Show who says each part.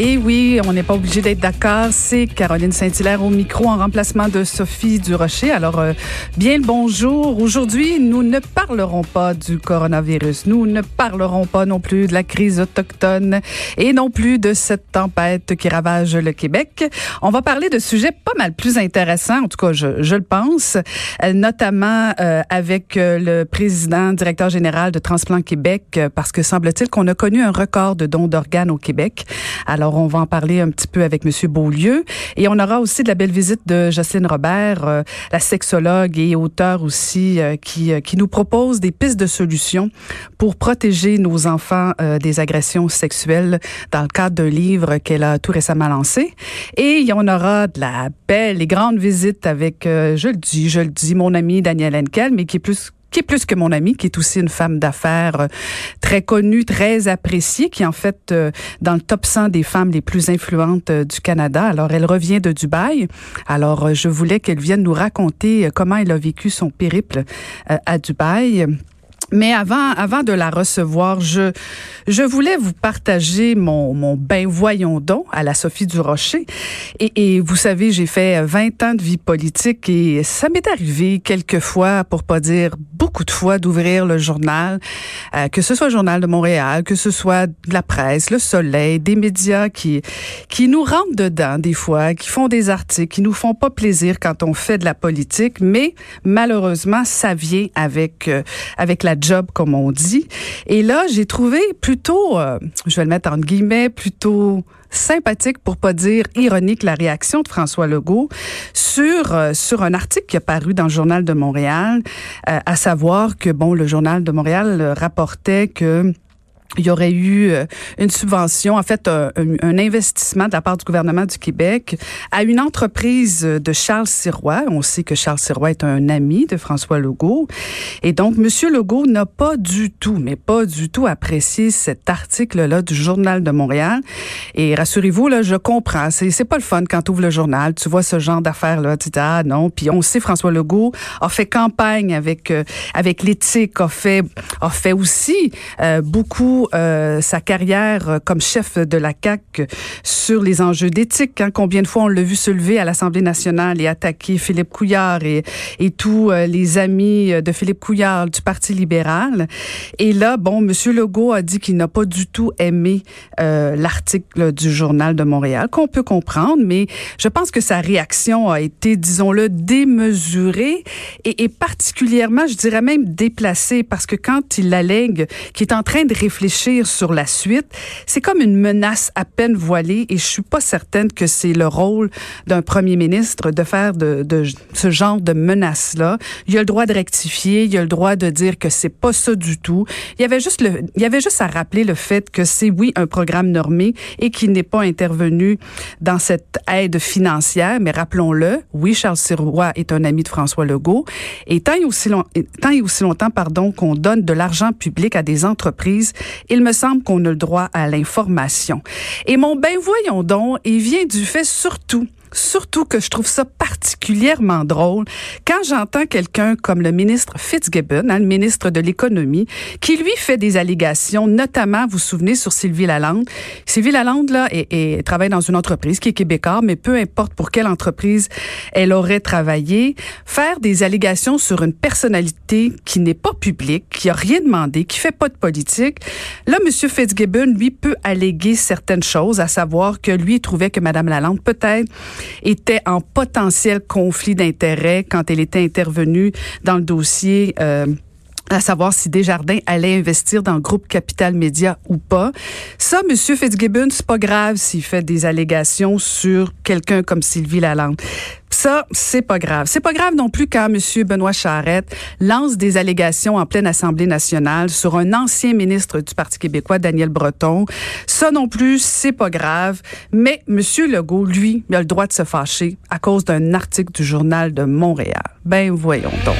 Speaker 1: Et oui, on n'est pas obligé d'être d'accord. C'est Caroline Saint-Hilaire au micro en remplacement de Sophie Durocher. Alors, euh, bien le bonjour. Aujourd'hui, nous ne parlerons pas du coronavirus. Nous ne parlerons pas non plus de la crise autochtone et non plus de cette tempête qui ravage le Québec. On va parler de sujets pas mal plus intéressants, en tout cas, je, je le pense, euh, notamment euh, avec euh, le président, directeur général de Transplant Québec, euh, parce que semble-t-il qu'on a connu un record de dons d'organes au Québec. Alors, on va en parler un petit peu avec Monsieur Beaulieu. Et on aura aussi de la belle visite de Jocelyne Robert, euh, la sexologue et auteure aussi, euh, qui, euh, qui nous propose des pistes de solutions pour protéger nos enfants des agressions sexuelles dans le cadre d'un livre qu'elle a tout récemment lancé. Et on aura de la belle et grande visite avec, je le dis, je le dis, mon ami Daniel Henkel, mais qui est plus qui est plus que mon amie, qui est aussi une femme d'affaires euh, très connue, très appréciée, qui est en fait euh, dans le top 100 des femmes les plus influentes euh, du Canada. Alors, elle revient de Dubaï. Alors, je voulais qu'elle vienne nous raconter comment elle a vécu son périple à Dubaï. Mais avant, avant de la recevoir, je, je voulais vous partager mon, mon ben voyons donc à la Sophie du Rocher. Et, et vous savez, j'ai fait 20 ans de vie politique et ça m'est arrivé quelques fois, pour pas dire beaucoup de fois, d'ouvrir le journal, euh, que ce soit le Journal de Montréal, que ce soit la presse, le Soleil, des médias qui, qui nous rentrent dedans des fois, qui font des articles, qui nous font pas plaisir quand on fait de la politique, mais malheureusement, ça vient avec, euh, avec la job, comme on dit. Et là, j'ai trouvé plutôt, euh, je vais le mettre en guillemets, plutôt sympathique, pour pas dire ironique, la réaction de François Legault sur euh, sur un article qui a paru dans le journal de Montréal, euh, à savoir que bon, le journal de Montréal rapportait que il y aurait eu euh, une subvention, en fait, un, un, investissement de la part du gouvernement du Québec à une entreprise de Charles Sirois. On sait que Charles Sirois est un ami de François Legault. Et donc, Monsieur Legault n'a pas du tout, mais pas du tout apprécié cet article-là du Journal de Montréal. Et rassurez-vous, là, je comprends. C'est, c'est pas le fun quand tu ouvres le journal. Tu vois ce genre d'affaires-là. Tu dis, ah non. Puis on sait, François Legault a fait campagne avec, euh, avec l'éthique, a fait, a fait aussi euh, beaucoup euh, sa carrière euh, comme chef de la CAC sur les enjeux d'éthique. Hein. Combien de fois on l'a vu se lever à l'Assemblée nationale et attaquer Philippe Couillard et, et tous euh, les amis de Philippe Couillard du Parti libéral. Et là, bon, Monsieur Legault a dit qu'il n'a pas du tout aimé l'article du Journal de Montréal, qu'on peut comprendre, mais je pense que sa réaction a été, disons-le, démesurée et, et particulièrement, je dirais même déplacée, parce que quand il allègue qu'il est en train de réfléchir sur la suite. C'est comme une menace à peine voilée et je suis pas certaine que c'est le rôle d'un premier ministre de faire de, ce genre de menace-là. Il a le droit de rectifier, il a le droit de dire que c'est pas ça du tout. Il y avait juste il y avait juste à rappeler le fait que c'est oui un programme normé et qu'il n'est pas intervenu dans cette aide financière, mais rappelons-le, oui Charles Sirois est un ami de François Legault et tant et aussi, long, tant et aussi longtemps pardon qu'on donne de l'argent public à des entreprises il me semble qu'on a le droit à l'information. Et mon ben voyons donc, il vient du fait surtout Surtout que je trouve ça particulièrement drôle quand j'entends quelqu'un comme le ministre Fitzgibbon, hein, le ministre de l'économie, qui lui fait des allégations, notamment, vous vous souvenez, sur Sylvie Lalande. Sylvie Lalande, là, et, travaille dans une entreprise qui est québécoise, mais peu importe pour quelle entreprise elle aurait travaillé, faire des allégations sur une personnalité qui n'est pas publique, qui a rien demandé, qui fait pas de politique. Là, Monsieur Fitzgibbon, lui, peut alléguer certaines choses, à savoir que lui trouvait que Madame Lalande, peut-être, était en potentiel conflit d'intérêts quand elle était intervenue dans le dossier. Euh, à savoir si Desjardins allait investir dans le groupe Capital Média ou pas. Ça, Monsieur Fitzgibbon, c'est pas grave s'il fait des allégations sur quelqu'un comme Sylvie Lalande. Ça, c'est pas grave. C'est pas grave non plus quand M. Benoît Charette lance des allégations en pleine Assemblée nationale sur un ancien ministre du Parti québécois, Daniel Breton. Ça non plus, c'est pas grave. Mais M. Legault, lui, il a le droit de se fâcher à cause d'un article du Journal de Montréal. Ben, voyons donc.